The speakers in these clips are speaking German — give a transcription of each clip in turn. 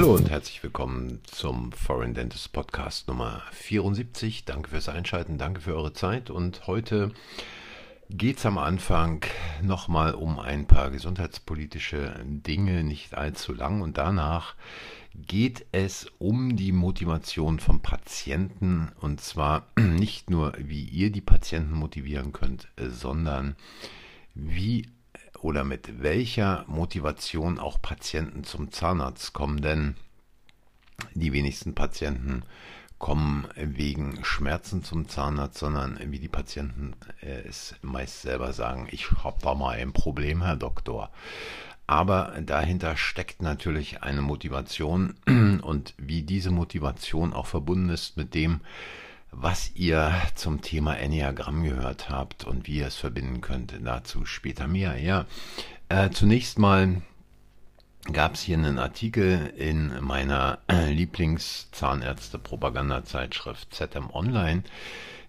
Hallo und herzlich willkommen zum Foreign Dentist Podcast Nummer 74. Danke fürs Einschalten, danke für eure Zeit. Und heute geht es am Anfang nochmal um ein paar gesundheitspolitische Dinge, nicht allzu lang. Und danach geht es um die Motivation vom Patienten. Und zwar nicht nur, wie ihr die Patienten motivieren könnt, sondern wie oder mit welcher Motivation auch Patienten zum Zahnarzt kommen, denn die wenigsten Patienten kommen wegen Schmerzen zum Zahnarzt, sondern wie die Patienten äh, es meist selber sagen, ich habe da mal ein Problem, Herr Doktor. Aber dahinter steckt natürlich eine Motivation und wie diese Motivation auch verbunden ist mit dem, was ihr zum Thema Enneagramm gehört habt und wie ihr es verbinden könnt. Dazu später mehr. Ja, äh, zunächst mal gab es hier einen Artikel in meiner äh, Lieblingszahnärzte-Propaganda-Zeitschrift ZM Online,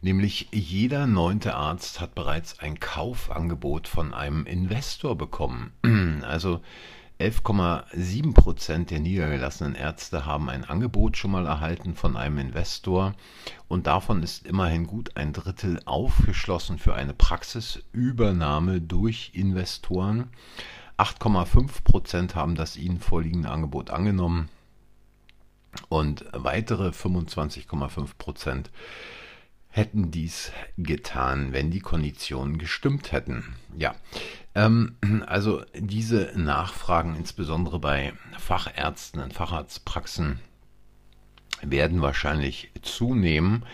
nämlich jeder neunte Arzt hat bereits ein Kaufangebot von einem Investor bekommen. Also 11,7 Prozent der niedergelassenen Ärzte haben ein Angebot schon mal erhalten von einem Investor und davon ist immerhin gut ein Drittel aufgeschlossen für eine Praxisübernahme durch Investoren. 8,5 Prozent haben das ihnen vorliegende Angebot angenommen und weitere 25,5 Prozent hätten dies getan, wenn die Konditionen gestimmt hätten. Ja, ähm, also diese Nachfragen, insbesondere bei Fachärzten in Facharztpraxen, werden wahrscheinlich zunehmen.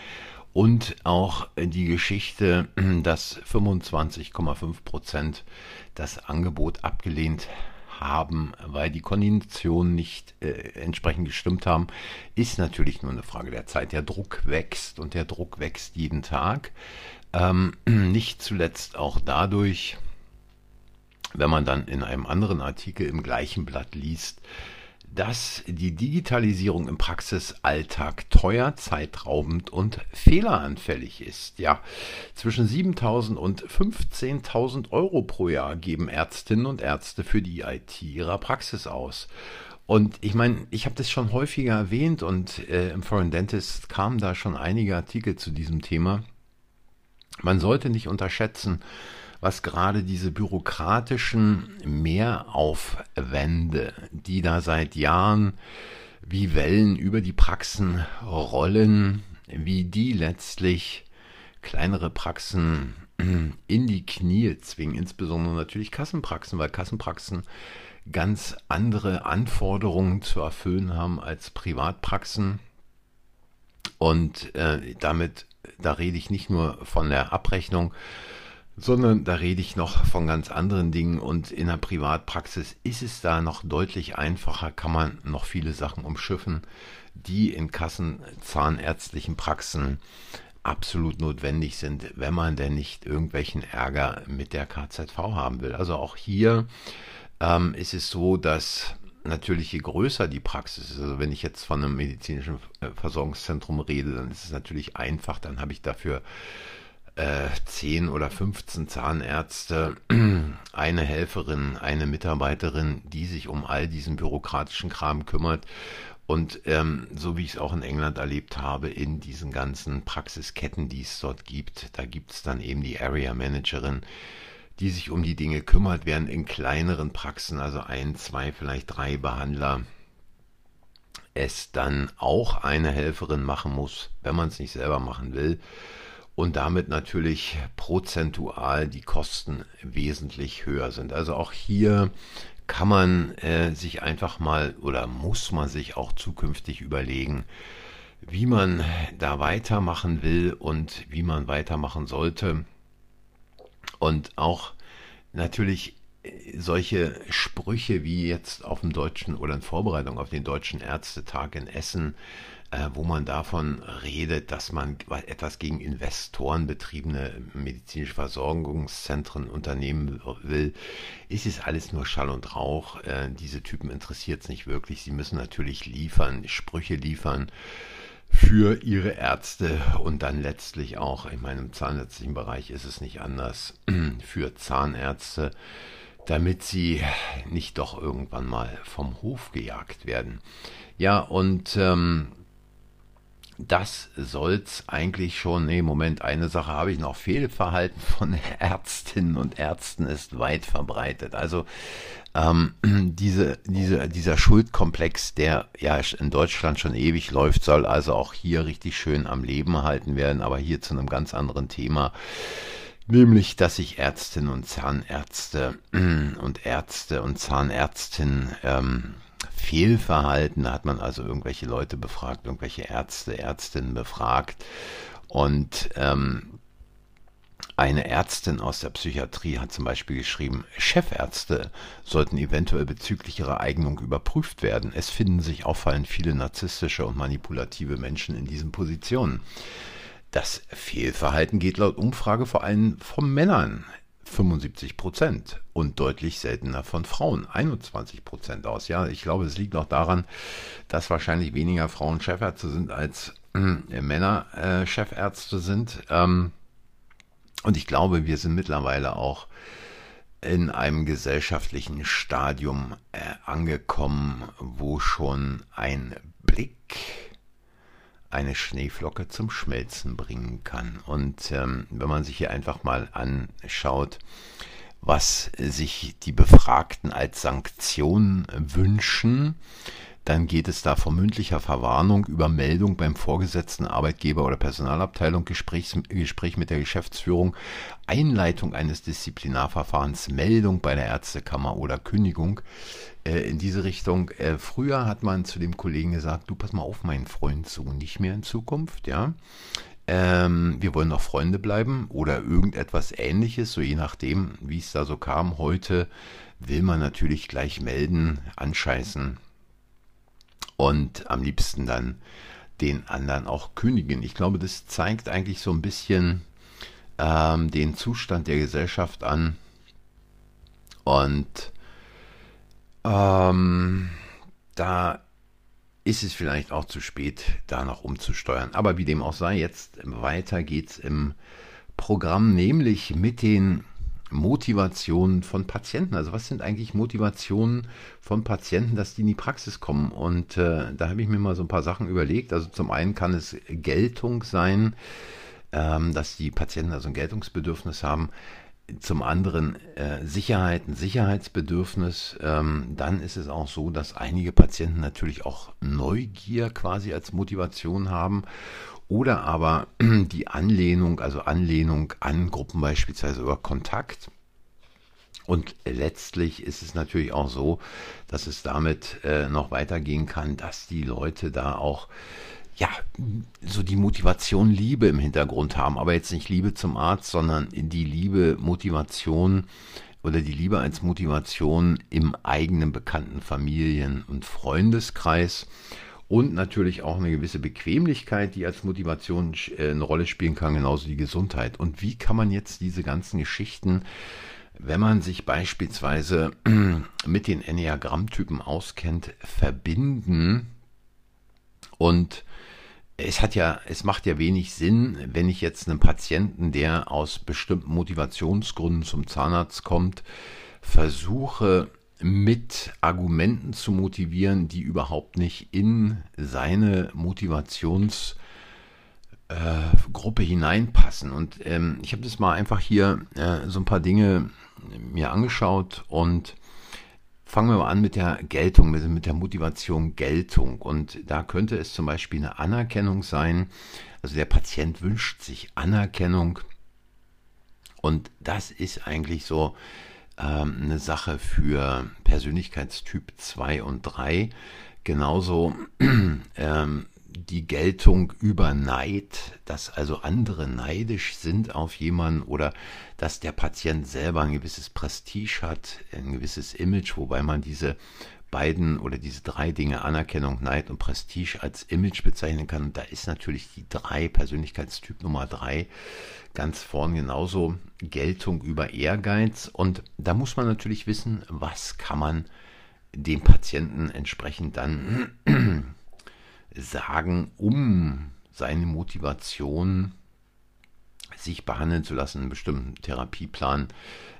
Und auch die Geschichte, dass 25,5 Prozent das Angebot abgelehnt haben, weil die Konditionen nicht äh, entsprechend gestimmt haben, ist natürlich nur eine Frage der Zeit. Der Druck wächst und der Druck wächst jeden Tag. Ähm, nicht zuletzt auch dadurch, wenn man dann in einem anderen Artikel im gleichen Blatt liest, dass die Digitalisierung im Praxisalltag teuer, zeitraubend und fehleranfällig ist. Ja, zwischen 7.000 und 15.000 Euro pro Jahr geben Ärztinnen und Ärzte für die IT ihrer Praxis aus. Und ich meine, ich habe das schon häufiger erwähnt und äh, im Foreign Dentist kamen da schon einige Artikel zu diesem Thema. Man sollte nicht unterschätzen, was gerade diese bürokratischen Mehraufwände, die da seit Jahren wie Wellen über die Praxen rollen, wie die letztlich kleinere Praxen in die Knie zwingen, insbesondere natürlich Kassenpraxen, weil Kassenpraxen ganz andere Anforderungen zu erfüllen haben als Privatpraxen. Und äh, damit, da rede ich nicht nur von der Abrechnung, sondern da rede ich noch von ganz anderen Dingen und in der Privatpraxis ist es da noch deutlich einfacher, kann man noch viele Sachen umschiffen, die in Kassenzahnärztlichen Praxen absolut notwendig sind, wenn man denn nicht irgendwelchen Ärger mit der KZV haben will. Also auch hier ähm, ist es so, dass natürlich je größer die Praxis ist, also wenn ich jetzt von einem medizinischen äh, Versorgungszentrum rede, dann ist es natürlich einfach, dann habe ich dafür äh, 10 oder 15 Zahnärzte, eine Helferin, eine Mitarbeiterin, die sich um all diesen bürokratischen Kram kümmert. Und ähm, so wie ich es auch in England erlebt habe, in diesen ganzen Praxisketten, die es dort gibt, da gibt es dann eben die Area Managerin, die sich um die Dinge kümmert, während in kleineren Praxen, also ein, zwei, vielleicht drei Behandler, es dann auch eine Helferin machen muss, wenn man es nicht selber machen will und damit natürlich prozentual die Kosten wesentlich höher sind. Also auch hier kann man äh, sich einfach mal oder muss man sich auch zukünftig überlegen, wie man da weitermachen will und wie man weitermachen sollte. Und auch natürlich äh, solche Sprüche wie jetzt auf dem deutschen oder in Vorbereitung auf den deutschen Ärztetag in Essen äh, wo man davon redet, dass man etwas gegen Investoren betriebene medizinische Versorgungszentren unternehmen will, ist es alles nur Schall und Rauch. Äh, diese Typen interessiert es nicht wirklich. Sie müssen natürlich liefern, Sprüche liefern für ihre Ärzte und dann letztlich auch, in meinem zahnärztlichen Bereich ist es nicht anders, für Zahnärzte damit sie nicht doch irgendwann mal vom Hof gejagt werden. Ja, und ähm, das soll's eigentlich schon. Nee, Moment, eine Sache habe ich noch. Fehlverhalten von Ärztinnen und Ärzten ist weit verbreitet. Also ähm, diese, diese, dieser Schuldkomplex, der ja in Deutschland schon ewig läuft, soll also auch hier richtig schön am Leben erhalten werden, aber hier zu einem ganz anderen Thema. Nämlich, dass sich Ärztinnen und Zahnärzte und Ärzte und Zahnärztinnen ähm, Fehlverhalten. Da hat man also irgendwelche Leute befragt, irgendwelche Ärzte, Ärztinnen befragt. Und ähm, eine Ärztin aus der Psychiatrie hat zum Beispiel geschrieben, Chefärzte sollten eventuell bezüglich ihrer Eignung überprüft werden. Es finden sich auffallend viele narzisstische und manipulative Menschen in diesen Positionen. Das Fehlverhalten geht laut Umfrage vor allem von Männern 75 Prozent und deutlich seltener von Frauen 21 Prozent aus. Ja, ich glaube, es liegt auch daran, dass wahrscheinlich weniger Frauen Chefärzte sind als äh, Männer äh, Chefärzte sind. Ähm, und ich glaube, wir sind mittlerweile auch in einem gesellschaftlichen Stadium äh, angekommen, wo schon ein Blick eine Schneeflocke zum Schmelzen bringen kann. Und ähm, wenn man sich hier einfach mal anschaut, was sich die Befragten als Sanktion wünschen, dann geht es da von mündlicher Verwarnung über Meldung beim Vorgesetzten Arbeitgeber oder Personalabteilung, Gesprächs, Gespräch mit der Geschäftsführung, Einleitung eines Disziplinarverfahrens, Meldung bei der Ärztekammer oder Kündigung in diese Richtung. Äh, früher hat man zu dem Kollegen gesagt, du pass mal auf, mein Freund, so nicht mehr in Zukunft, ja. Ähm, wir wollen noch Freunde bleiben oder irgendetwas ähnliches, so je nachdem, wie es da so kam. Heute will man natürlich gleich melden, anscheißen, und am liebsten dann den anderen auch kündigen. Ich glaube, das zeigt eigentlich so ein bisschen ähm, den Zustand der Gesellschaft an. Und ähm, da ist es vielleicht auch zu spät, da noch umzusteuern. Aber wie dem auch sei, jetzt weiter geht's im Programm, nämlich mit den Motivationen von Patienten. Also was sind eigentlich Motivationen von Patienten, dass die in die Praxis kommen? Und äh, da habe ich mir mal so ein paar Sachen überlegt. Also zum einen kann es Geltung sein, ähm, dass die Patienten also ein Geltungsbedürfnis haben. Zum anderen äh, Sicherheit, ein Sicherheitsbedürfnis. Ähm, dann ist es auch so, dass einige Patienten natürlich auch Neugier quasi als Motivation haben oder aber die Anlehnung, also Anlehnung an Gruppen beispielsweise über Kontakt. Und letztlich ist es natürlich auch so, dass es damit äh, noch weitergehen kann, dass die Leute da auch ja, so die Motivation Liebe im Hintergrund haben, aber jetzt nicht Liebe zum Arzt, sondern die Liebe, Motivation oder die Liebe als Motivation im eigenen bekannten Familien- und Freundeskreis und natürlich auch eine gewisse Bequemlichkeit, die als Motivation äh, eine Rolle spielen kann, genauso die Gesundheit. Und wie kann man jetzt diese ganzen Geschichten, wenn man sich beispielsweise mit den Enneagrammtypen auskennt, verbinden? Und es hat ja, es macht ja wenig Sinn, wenn ich jetzt einen Patienten, der aus bestimmten Motivationsgründen zum Zahnarzt kommt, versuche mit Argumenten zu motivieren, die überhaupt nicht in seine Motivationsgruppe äh, hineinpassen. Und ähm, ich habe das mal einfach hier äh, so ein paar Dinge mir angeschaut und fangen wir mal an mit der Geltung, mit, der Motivation Geltung. Und da könnte es zum Beispiel eine Anerkennung sein. Also der Patient wünscht sich Anerkennung. Und das ist eigentlich so ähm, eine Sache für Persönlichkeitstyp 2 und 3. Genauso ähm, die Geltung über Neid, dass also andere neidisch sind auf jemanden oder dass der Patient selber ein gewisses Prestige hat, ein gewisses Image, wobei man diese beiden oder diese drei Dinge Anerkennung, Neid und Prestige als Image bezeichnen kann. Und da ist natürlich die drei, Persönlichkeitstyp Nummer drei, ganz vorn genauso Geltung über Ehrgeiz. Und da muss man natürlich wissen, was kann man dem Patienten entsprechend dann sagen, um seine Motivation sich behandeln zu lassen, einen bestimmten Therapieplan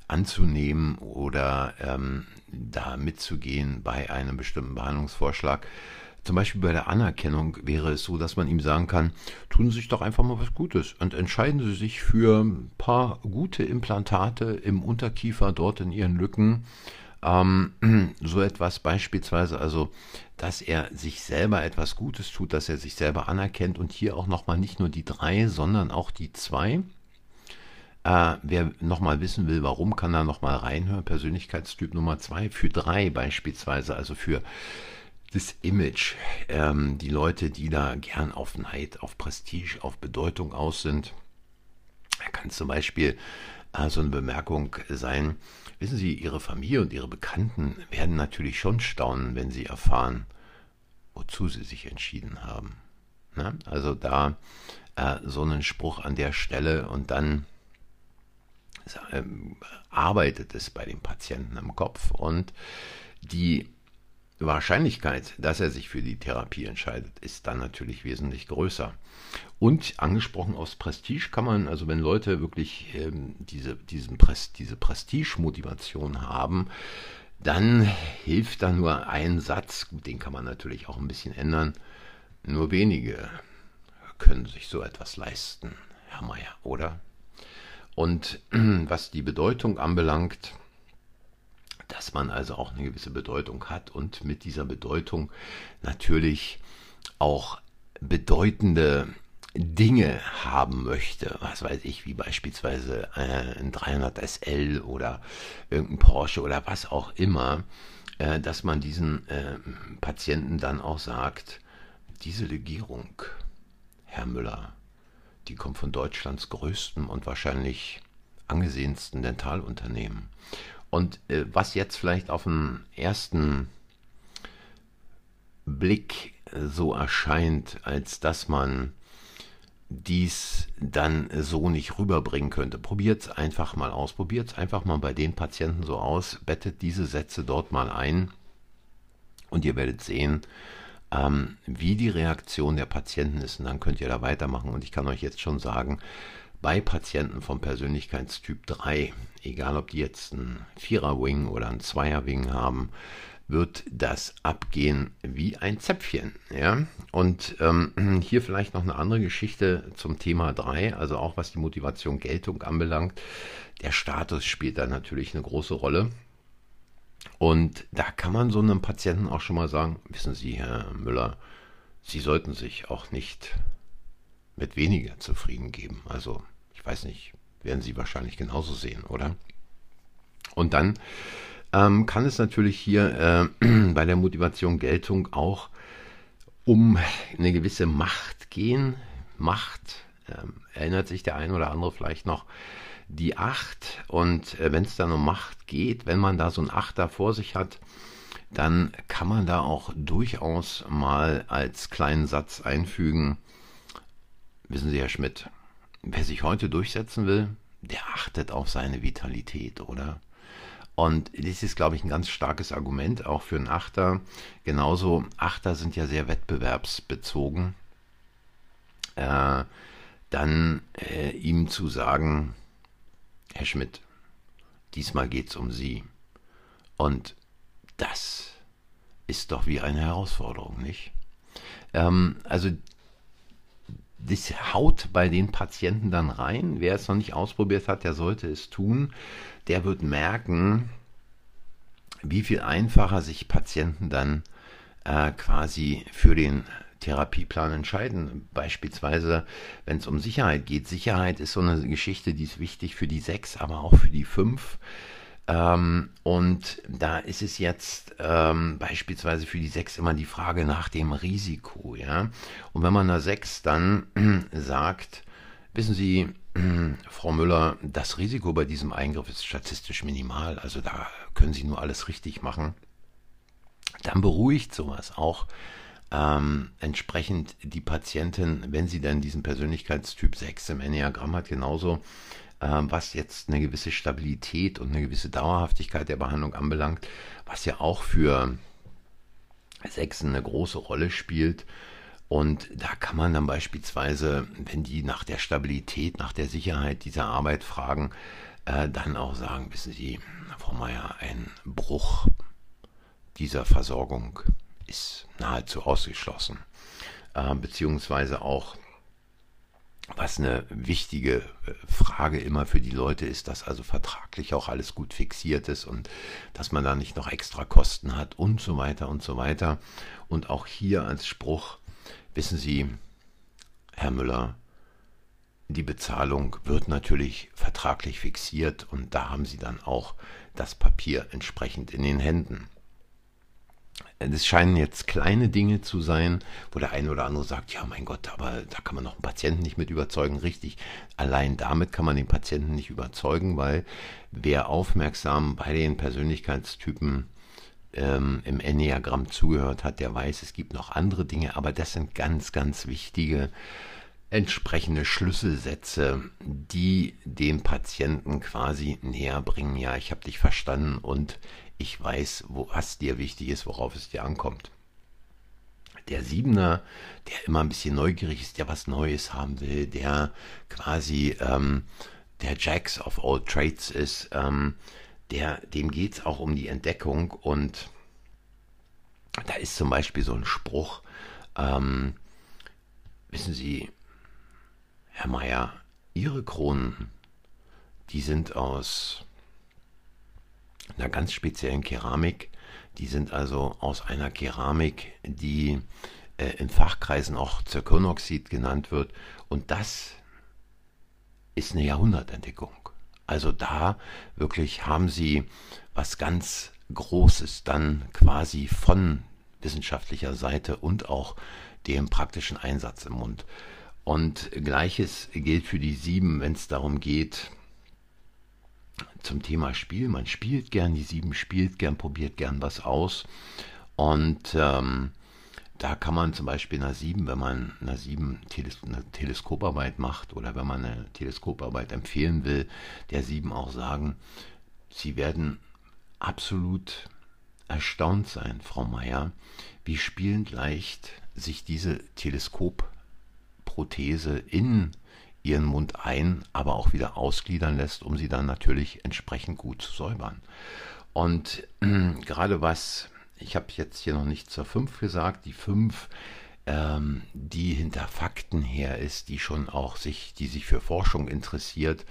anzunehmen oder ähm, da mitzugehen bei einem bestimmten Behandlungsvorschlag. Zum Beispiel bei der Anerkennung wäre es so, dass man ihm sagen kann, tun Sie sich doch einfach mal was Gutes und entscheiden Sie sich für ein paar gute Implantate im Unterkiefer dort in Ihren Lücken. Ähm, so etwas beispielsweise, also dass er sich selber etwas Gutes tut, dass er sich selber anerkennt und hier auch nochmal nicht nur die drei, sondern auch die zwei. Äh, wer nochmal wissen will, warum, kann da nochmal reinhören. Persönlichkeitstyp Nummer zwei für drei beispielsweise, also für das Image, ähm, die Leute, die da gern auf Neid, auf Prestige, auf Bedeutung aus sind. Da kann zum Beispiel äh, so eine Bemerkung sein, wissen Sie, Ihre Familie und Ihre Bekannten werden natürlich schon staunen, wenn sie erfahren, wozu sie sich entschieden haben. Na? Also da äh, so einen Spruch an der Stelle und dann äh, arbeitet es bei dem Patienten im Kopf und die Wahrscheinlichkeit, dass er sich für die Therapie entscheidet, ist dann natürlich wesentlich größer. Und angesprochen aufs Prestige kann man, also wenn Leute wirklich ähm, diese, diesen Pres diese Prestige-Motivation haben, dann hilft da nur ein Satz, gut, den kann man natürlich auch ein bisschen ändern. Nur wenige können sich so etwas leisten, Herr Meier, oder? Und was die Bedeutung anbelangt, dass man also auch eine gewisse Bedeutung hat und mit dieser Bedeutung natürlich auch bedeutende Dinge haben möchte, was weiß ich, wie beispielsweise äh, ein 300 SL oder irgendein Porsche oder was auch immer, äh, dass man diesen äh, Patienten dann auch sagt, diese Legierung, Herr Müller, die kommt von Deutschlands größtem und wahrscheinlich angesehensten Dentalunternehmen. Und äh, was jetzt vielleicht auf den ersten Blick so erscheint, als dass man dies dann so nicht rüberbringen könnte. Probiert es einfach mal aus. Probiert es einfach mal bei den Patienten so aus. Bettet diese Sätze dort mal ein und ihr werdet sehen, ähm, wie die Reaktion der Patienten ist. Und dann könnt ihr da weitermachen. Und ich kann euch jetzt schon sagen, bei Patienten vom Persönlichkeitstyp 3, egal ob die jetzt einen Vierer-Wing oder einen Zweier-Wing haben, wird das abgehen wie ein Zäpfchen. Ja? Und ähm, hier vielleicht noch eine andere Geschichte zum Thema 3, also auch was die Motivation Geltung anbelangt. Der Status spielt da natürlich eine große Rolle. Und da kann man so einem Patienten auch schon mal sagen, wissen Sie, Herr Müller, Sie sollten sich auch nicht mit weniger zufrieden geben. Also, ich weiß nicht, werden Sie wahrscheinlich genauso sehen, oder? Und dann ähm, kann es natürlich hier äh, bei der Motivation Geltung auch um eine gewisse Macht gehen. Macht, ähm, erinnert sich der eine oder andere vielleicht noch, die Acht. Und äh, wenn es dann um Macht geht, wenn man da so ein Achter vor sich hat, dann kann man da auch durchaus mal als kleinen Satz einfügen, Wissen Sie, Herr Schmidt, wer sich heute durchsetzen will, der achtet auf seine Vitalität, oder? Und das ist, glaube ich, ein ganz starkes Argument auch für einen Achter. Genauso, Achter sind ja sehr wettbewerbsbezogen. Äh, dann äh, ihm zu sagen, Herr Schmidt, diesmal geht es um Sie. Und das ist doch wie eine Herausforderung, nicht? Ähm, also das haut bei den Patienten dann rein. Wer es noch nicht ausprobiert hat, der sollte es tun. Der wird merken, wie viel einfacher sich Patienten dann äh, quasi für den Therapieplan entscheiden. Beispielsweise, wenn es um Sicherheit geht. Sicherheit ist so eine Geschichte, die ist wichtig für die sechs, aber auch für die fünf. Ähm, und da ist es jetzt ähm, beispielsweise für die 6 immer die Frage nach dem Risiko. Ja? Und wenn man da 6 dann sagt, wissen Sie, Frau Müller, das Risiko bei diesem Eingriff ist statistisch minimal, also da können Sie nur alles richtig machen, dann beruhigt sowas auch ähm, entsprechend die Patientin, wenn sie dann diesen Persönlichkeitstyp 6 im Enneagramm hat, genauso was jetzt eine gewisse Stabilität und eine gewisse Dauerhaftigkeit der Behandlung anbelangt, was ja auch für Sechsen eine große Rolle spielt. Und da kann man dann beispielsweise, wenn die nach der Stabilität, nach der Sicherheit dieser Arbeit fragen, äh, dann auch sagen, wissen Sie, Frau Meier, ein Bruch dieser Versorgung ist nahezu ausgeschlossen. Äh, beziehungsweise auch was eine wichtige äh, Frage immer für die Leute ist, dass also vertraglich auch alles gut fixiert ist und dass man da nicht noch extra Kosten hat und so weiter und so weiter. Und auch hier als Spruch, wissen Sie, Herr Müller, die Bezahlung wird natürlich vertraglich fixiert und da haben Sie dann auch das Papier entsprechend in den Händen. Es scheinen jetzt kleine Dinge zu sein, wo der eine oder andere sagt, ja mein Gott, aber da kann man noch einen Patienten nicht mit überzeugen. Richtig, allein damit kann man den Patienten nicht überzeugen, weil wer aufmerksam bei den Persönlichkeitstypen ähm, im Enneagramm zugehört hat, der weiß, es gibt noch andere Dinge, aber das sind ganz, ganz wichtige entsprechende Schlüsselsätze, die dem Patienten quasi näher bringen. Ja, ich habe dich verstanden und ich weiß, wo, was dir wichtig ist, worauf es dir ankommt. Der Siebener, der immer ein bisschen neugierig ist, der was Neues haben will, der quasi ähm, der Jacks of all Trades ist, ähm, der, dem geht es auch um die Entdeckung und da ist zum Beispiel so ein Spruch, ähm, wissen Sie, Herr Meier, Ihre Kronen, die sind aus einer ganz speziellen Keramik. Die sind also aus einer Keramik, die äh, in Fachkreisen auch Zirkonoxid genannt wird. Und das ist eine Jahrhundertentdeckung. Also da wirklich haben sie was ganz Großes dann quasi von wissenschaftlicher Seite und auch dem praktischen Einsatz im Mund. Und gleiches gilt für die sieben, wenn es darum geht, zum Thema Spiel. Man spielt gern, die sieben spielt gern, probiert gern was aus. Und ähm, da kann man zum Beispiel einer sieben, wenn man einer sieben Teles eine Teleskoparbeit macht oder wenn man eine Teleskoparbeit empfehlen will, der sieben auch sagen, Sie werden absolut erstaunt sein, Frau Meier, wie spielend leicht sich diese Teleskopprothese in ihren Mund ein, aber auch wieder ausgliedern lässt, um sie dann natürlich entsprechend gut zu säubern. Und äh, gerade was, ich habe jetzt hier noch nicht zur 5 gesagt, die 5, ähm, die hinter Fakten her ist, die schon auch sich, die sich für Forschung interessiert,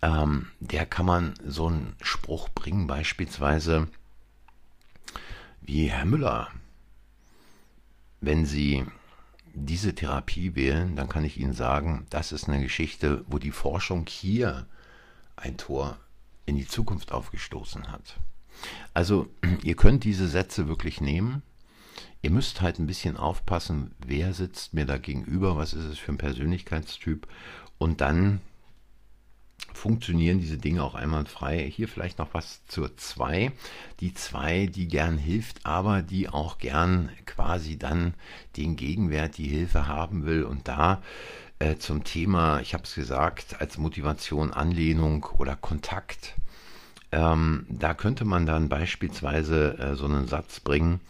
ähm, der kann man so einen Spruch bringen, beispielsweise wie Herr Müller, wenn Sie diese Therapie wählen, dann kann ich Ihnen sagen, das ist eine Geschichte, wo die Forschung hier ein Tor in die Zukunft aufgestoßen hat. Also ihr könnt diese Sätze wirklich nehmen. Ihr müsst halt ein bisschen aufpassen, wer sitzt mir da gegenüber, was ist es für ein Persönlichkeitstyp und dann funktionieren diese Dinge auch einwandfrei. Hier vielleicht noch was zur 2. Die 2, die gern hilft, aber die auch gern quasi dann den Gegenwert, die Hilfe haben will. Und da äh, zum Thema, ich habe es gesagt, als Motivation, Anlehnung oder Kontakt. Ähm, da könnte man dann beispielsweise äh, so einen Satz bringen.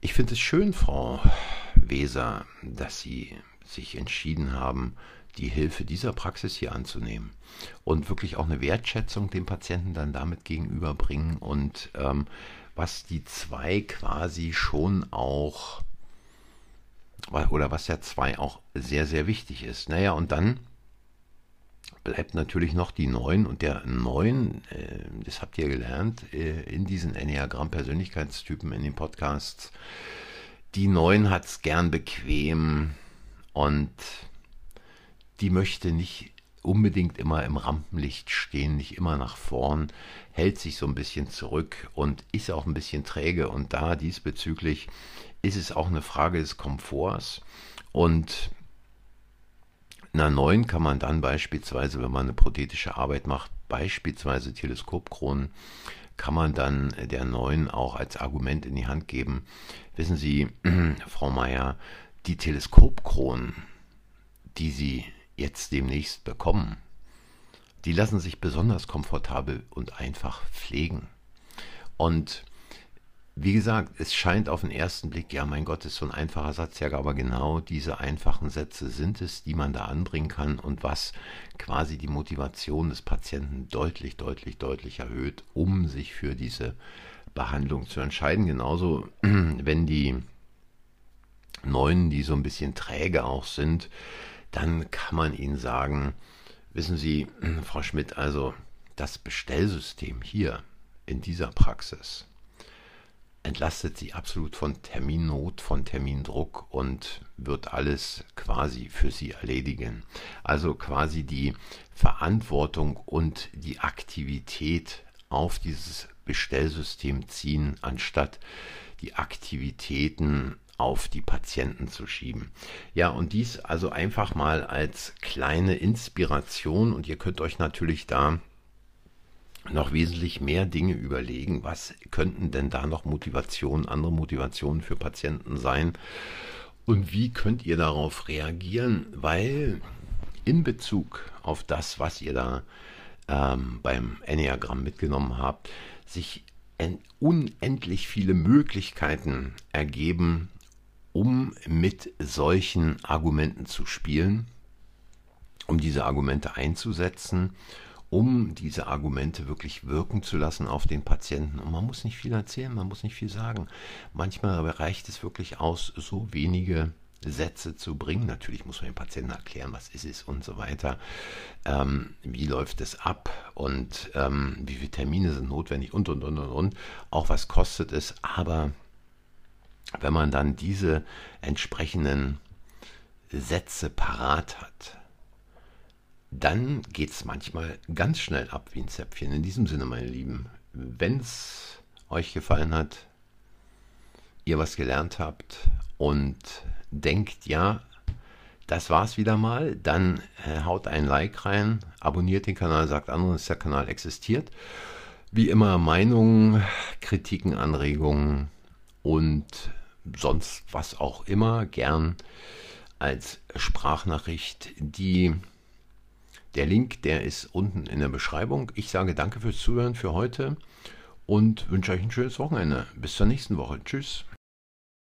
Ich finde es schön, Frau Weser, dass Sie sich entschieden haben, die Hilfe dieser Praxis hier anzunehmen und wirklich auch eine Wertschätzung dem Patienten dann damit gegenüberbringen und ähm, was die zwei quasi schon auch oder was ja zwei auch sehr, sehr wichtig ist. Naja, und dann bleibt natürlich noch die neun und der neun, äh, das habt ihr gelernt, äh, in diesen Enneagramm-Persönlichkeitstypen in den Podcasts. Die neun hat es gern bequem und die möchte nicht unbedingt immer im Rampenlicht stehen, nicht immer nach vorn, hält sich so ein bisschen zurück und ist auch ein bisschen träge. Und da diesbezüglich ist es auch eine Frage des Komforts. Und einer neuen kann man dann beispielsweise, wenn man eine prothetische Arbeit macht, beispielsweise Teleskopkronen, kann man dann der neuen auch als Argument in die Hand geben. Wissen Sie, Frau Meier, die Teleskopkronen, die Sie jetzt demnächst bekommen, die lassen sich besonders komfortabel und einfach pflegen. Und wie gesagt, es scheint auf den ersten Blick, ja mein Gott, ist so ein einfacher Satz, ja, aber genau diese einfachen Sätze sind es, die man da anbringen kann und was quasi die Motivation des Patienten deutlich, deutlich, deutlich erhöht, um sich für diese Behandlung zu entscheiden. Genauso, wenn die Neuen, die so ein bisschen träge auch sind, dann kann man ihnen sagen, wissen Sie, Frau Schmidt, also das Bestellsystem hier in dieser Praxis, entlastet sie absolut von Terminnot, von Termindruck und wird alles quasi für sie erledigen. Also quasi die Verantwortung und die Aktivität auf dieses Bestellsystem ziehen, anstatt die Aktivitäten auf die Patienten zu schieben. Ja, und dies also einfach mal als kleine Inspiration. Und ihr könnt euch natürlich da noch wesentlich mehr Dinge überlegen, was könnten denn da noch Motivationen, andere Motivationen für Patienten sein? Und wie könnt ihr darauf reagieren, weil in Bezug auf das, was ihr da ähm, beim Enneagramm mitgenommen habt, sich unendlich viele Möglichkeiten ergeben, um mit solchen Argumenten zu spielen, um diese Argumente einzusetzen um diese Argumente wirklich wirken zu lassen auf den Patienten. Und man muss nicht viel erzählen, man muss nicht viel sagen. Manchmal reicht es wirklich aus, so wenige Sätze zu bringen. Natürlich muss man dem Patienten erklären, was ist es und so weiter. Ähm, wie läuft es ab und ähm, wie viele Termine sind notwendig und und und und und. Auch was kostet es. Aber wenn man dann diese entsprechenden Sätze parat hat, dann geht es manchmal ganz schnell ab wie ein Zäpfchen. In diesem Sinne, meine Lieben, wenn es euch gefallen hat, ihr was gelernt habt und denkt, ja, das war's wieder mal, dann äh, haut ein Like rein, abonniert den Kanal, sagt anderen, dass der Kanal existiert. Wie immer Meinungen, Kritiken, Anregungen und sonst was auch immer gern als Sprachnachricht, die der Link, der ist unten in der Beschreibung. Ich sage danke fürs Zuhören für heute und wünsche euch ein schönes Wochenende. Bis zur nächsten Woche. Tschüss.